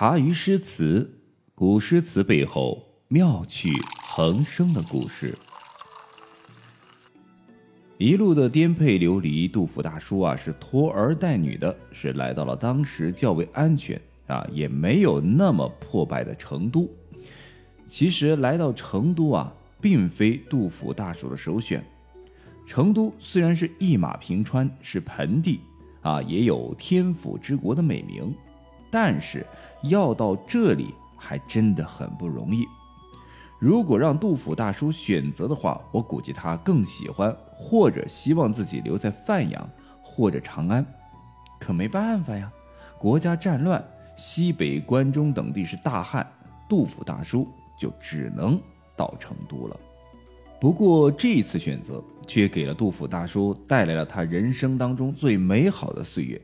茶余诗词，古诗词背后妙趣横生的故事。一路的颠沛流离，杜甫大叔啊是拖儿带女的，是来到了当时较为安全啊，也没有那么破败的成都。其实来到成都啊，并非杜甫大叔的首选。成都虽然是一马平川，是盆地啊，也有天府之国的美名，但是要到这里还真的很不容易。如果让杜甫大叔选择的话，我估计他更喜欢或者希望自己留在范阳或者长安。可没办法呀，国家战乱，西北关中等地是大旱，杜甫大叔就只能到成都了。不过这一次选择。却给了杜甫大叔带来了他人生当中最美好的岁月。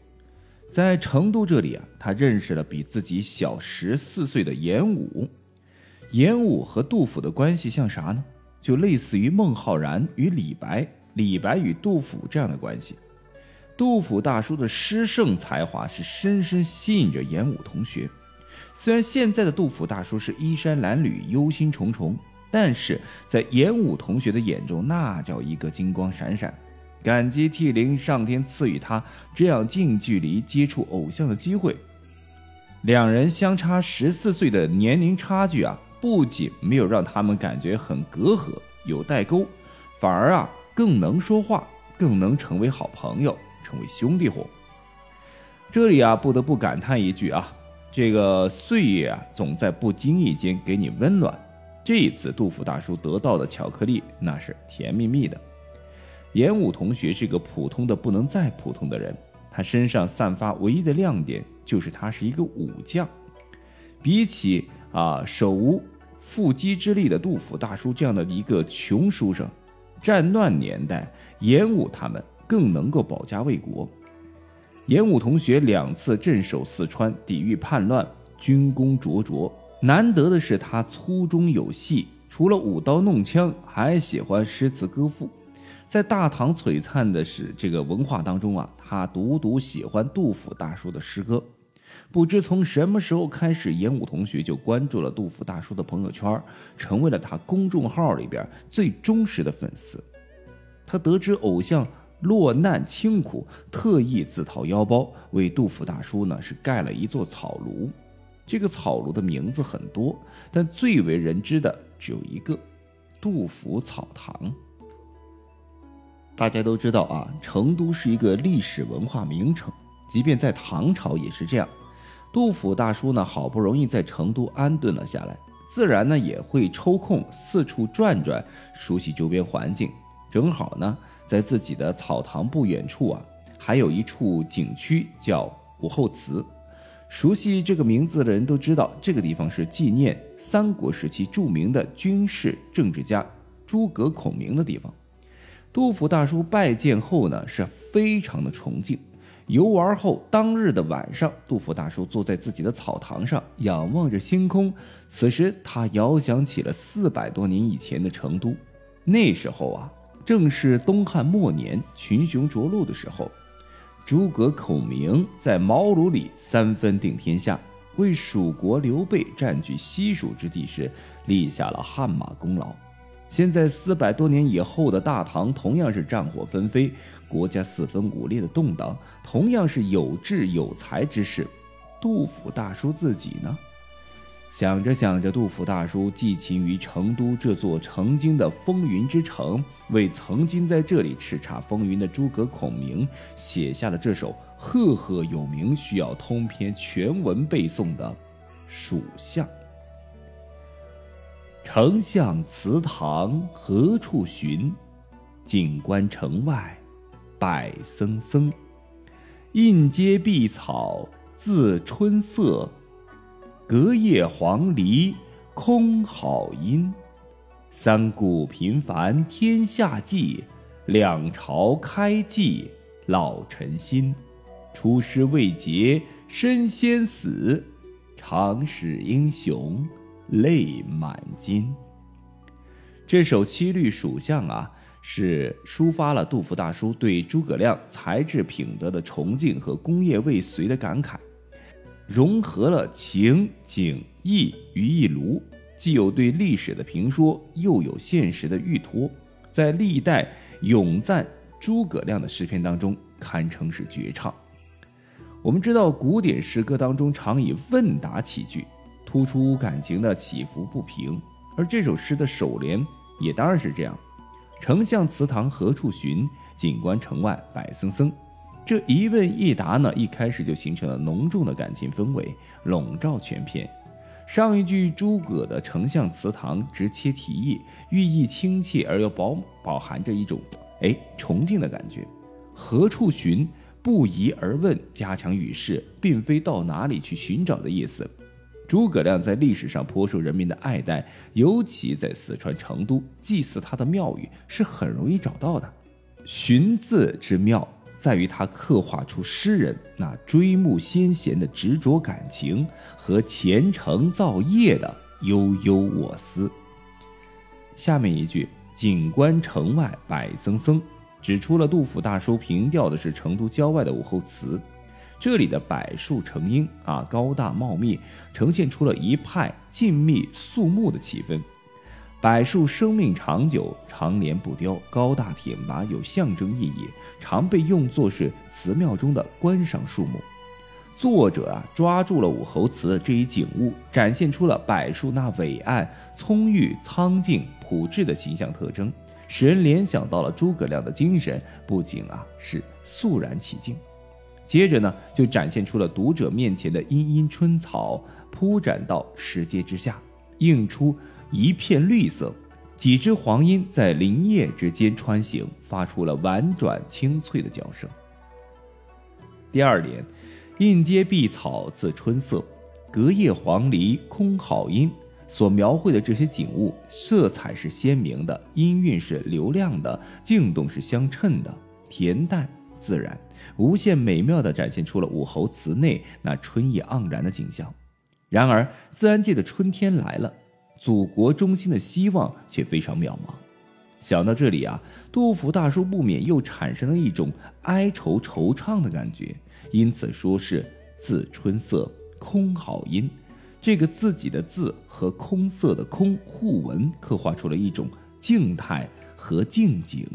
在成都这里啊，他认识了比自己小十四岁的严武。严武和杜甫的关系像啥呢？就类似于孟浩然与李白、李白与杜甫这样的关系。杜甫大叔的诗圣才华是深深吸引着严武同学。虽然现在的杜甫大叔是衣衫褴褛、忧心忡忡。但是在严武同学的眼中，那叫一个金光闪闪，感激涕零，上天赐予他这样近距离接触偶像的机会。两人相差十四岁的年龄差距啊，不仅没有让他们感觉很隔阂、有代沟，反而啊更能说话，更能成为好朋友，成为兄弟伙。这里啊不得不感叹一句啊，这个岁月啊总在不经意间给你温暖。这一次，杜甫大叔得到的巧克力那是甜蜜蜜的。严武同学是个普通的不能再普通的人，他身上散发唯一的亮点就是他是一个武将。比起啊手无缚鸡之力的杜甫大叔这样的一个穷书生，战乱年代，严武他们更能够保家卫国。严武同学两次镇守四川，抵御叛乱，军功卓卓。难得的是，他粗中有细，除了舞刀弄枪，还喜欢诗词歌赋。在大唐璀璨的是这个文化当中啊，他独独喜欢杜甫大叔的诗歌。不知从什么时候开始，严武同学就关注了杜甫大叔的朋友圈，成为了他公众号里边最忠实的粉丝。他得知偶像落难清苦，特意自掏腰包为杜甫大叔呢是盖了一座草庐。这个草庐的名字很多，但最为人知的只有一个——杜甫草堂。大家都知道啊，成都是一个历史文化名城，即便在唐朝也是这样。杜甫大叔呢，好不容易在成都安顿了下来，自然呢也会抽空四处转转，熟悉周边环境。正好呢，在自己的草堂不远处啊，还有一处景区叫武侯祠。熟悉这个名字的人都知道，这个地方是纪念三国时期著名的军事政治家诸葛孔明的地方。杜甫大叔拜见后呢，是非常的崇敬。游玩后当日的晚上，杜甫大叔坐在自己的草堂上，仰望着星空。此时他遥想起了四百多年以前的成都，那时候啊，正是东汉末年，群雄逐鹿的时候。诸葛孔明在茅庐里三分定天下，为蜀国刘备占据西蜀之地时立下了汗马功劳。现在四百多年以后的大唐，同样是战火纷飞，国家四分五裂的动荡，同样是有志有才之士。杜甫大叔自己呢？想着想着，杜甫大叔寄情于成都这座曾经的风云之城，为曾经在这里叱咤风云的诸葛孔明写下了这首赫赫有名、需要通篇全文背诵的《蜀相》。丞相祠堂何处寻？锦官城外柏森森。映阶碧草自春色。隔叶黄鹂空好音，三顾频繁天下计，两朝开济老臣心。出师未捷身先死，长使英雄泪满襟。这首七律蜀相啊，是抒发了杜甫大叔对诸葛亮才智品德的崇敬和功业未遂的感慨。融合了情景意于一炉，既有对历史的评说，又有现实的预托，在历代咏赞诸葛亮的诗篇当中，堪称是绝唱。我们知道，古典诗歌当中常以问答起句，突出感情的起伏不平，而这首诗的首联也当然是这样：“丞相祠堂何处寻？锦官城外柏森森。”这一问一答呢，一开始就形成了浓重的感情氛围，笼罩全篇。上一句诸葛的丞相祠堂直切题意，寓意亲切而又饱饱含着一种哎崇敬的感觉。何处寻？不疑而问，加强语势，并非到哪里去寻找的意思。诸葛亮在历史上颇受人民的爱戴，尤其在四川成都，祭祀他的庙宇是很容易找到的。寻字之妙，在于他刻画出诗人那追慕先贤的执着感情和虔诚造业的悠悠我思。下面一句：“景观城外柏森森。”指出了杜甫大叔凭吊的是成都郊外的武侯祠，这里的柏树成荫啊，高大茂密，呈现出了一派静谧肃穆的气氛。柏树生命长久，长年不凋，高大挺拔，有象征意义，常被用作是祠庙中的观赏树木。作者啊，抓住了武侯祠这一景物，展现出了柏树那伟岸、葱郁、苍劲、朴质的形象特征。使人联想到了诸葛亮的精神，不仅啊是肃然起敬，接着呢就展现出了读者面前的茵茵春草铺展到石阶之下，映出一片绿色，几只黄莺在林叶之间穿行，发出了婉转清脆的叫声。第二联，映阶碧草自春色，隔叶黄鹂空好音。所描绘的这些景物，色彩是鲜明的，音韵是流亮的，静动是相称的，恬淡自然，无限美妙地展现出了武侯祠内那春意盎然的景象。然而，自然界的春天来了，祖国中心的希望却非常渺茫。想到这里啊，杜甫大叔不免又产生了一种哀愁惆怅的感觉，因此说是自春色空好音。这个自己的字和空色的空互文，刻画出了一种静态和静景。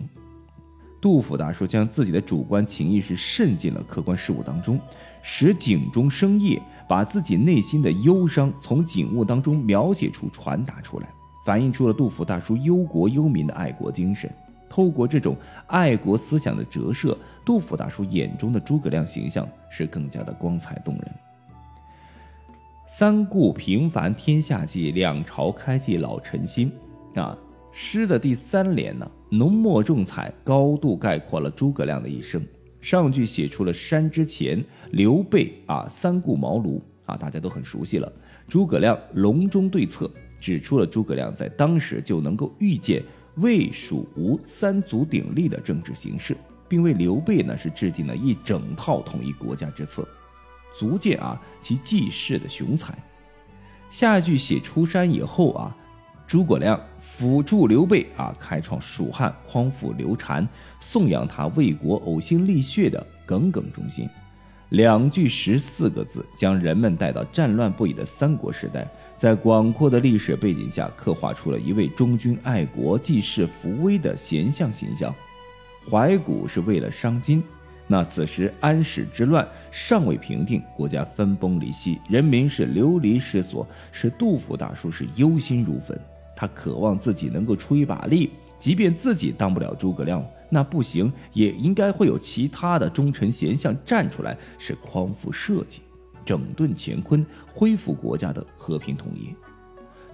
杜甫大叔将自己的主观情意识渗进了客观事物当中，使景中生叶，把自己内心的忧伤从景物当中描写出、传达出来，反映出了杜甫大叔忧国忧民的爱国精神。透过这种爱国思想的折射，杜甫大叔眼中的诸葛亮形象是更加的光彩动人。三顾平凡天下计，两朝开济老臣心。啊，诗的第三联呢，浓墨重彩，高度概括了诸葛亮的一生。上句写出了山之前刘备啊，三顾茅庐啊，大家都很熟悉了。诸葛亮隆中对策，指出了诸葛亮在当时就能够预见魏、蜀、吴三足鼎立的政治形势，并为刘备呢是制定了一整套统一国家之策。足见啊其济世的雄才。下句写出山以后啊，诸葛亮辅助刘备啊，开创蜀汉，匡扶刘禅，颂扬他为国呕心沥血的耿耿忠心。两句十四个字，将人们带到战乱不已的三国时代，在广阔的历史背景下，刻画出了一位忠君爱国、济世扶危的贤相形象。怀古是为了伤今。那此时安史之乱尚未平定，国家分崩离析，人民是流离失所，使杜甫大叔是忧心如焚。他渴望自己能够出一把力，即便自己当不了诸葛亮，那不行，也应该会有其他的忠臣贤相站出来，是匡扶社稷，整顿乾坤，恢复国家的和平统一。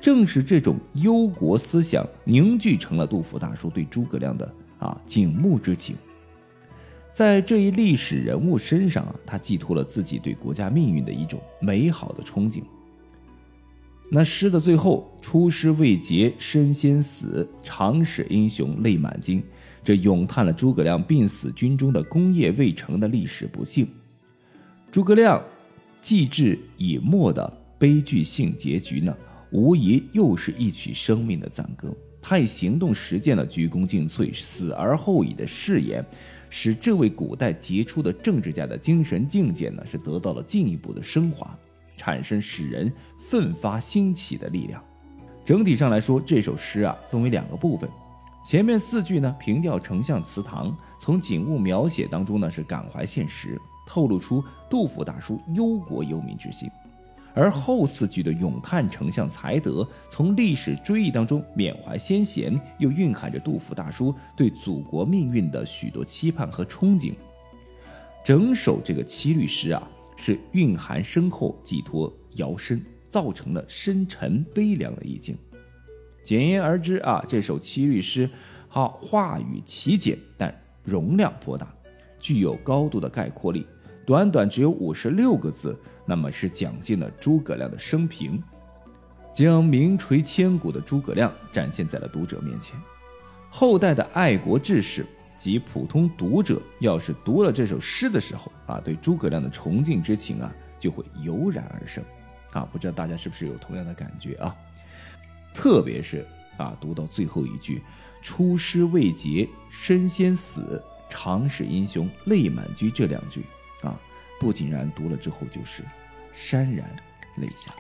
正是这种忧国思想凝聚成了杜甫大叔对诸葛亮的啊敬慕之情。在这一历史人物身上啊，他寄托了自己对国家命运的一种美好的憧憬。那诗的最后，出师未捷身先死，长使英雄泪满襟，这咏叹了诸葛亮病死军中的功业未成的历史不幸。诸葛亮继志已没的悲剧性结局呢，无疑又是一曲生命的赞歌。他以行动实践了鞠躬尽瘁，死而后已的誓言。使这位古代杰出的政治家的精神境界呢，是得到了进一步的升华。产生使人奋发兴起的力量。整体上来说，这首诗啊分为两个部分，前面四句呢平调丞相祠堂，从景物描写当中呢是感怀现实，透露出杜甫大叔忧国忧民之心；而后四句的咏叹丞相才德，从历史追忆当中缅怀先贤，又蕴含着杜甫大叔对祖国命运的许多期盼和憧憬。整首这个七律诗啊，是蕴含深厚、寄托摇深。造成了深沉悲凉的意境。简言而之啊，这首七律诗，好话语奇简，但容量颇大，具有高度的概括力。短短只有五十六个字，那么是讲尽了诸葛亮的生平，将名垂千古的诸葛亮展现在了读者面前。后代的爱国志士及普通读者，要是读了这首诗的时候啊，对诸葛亮的崇敬之情啊，就会油然而生。啊，不知道大家是不是有同样的感觉啊？特别是啊，读到最后一句“出师未捷身先死，长使英雄泪满襟”这两句啊，不仅然读了之后就是潸然泪下。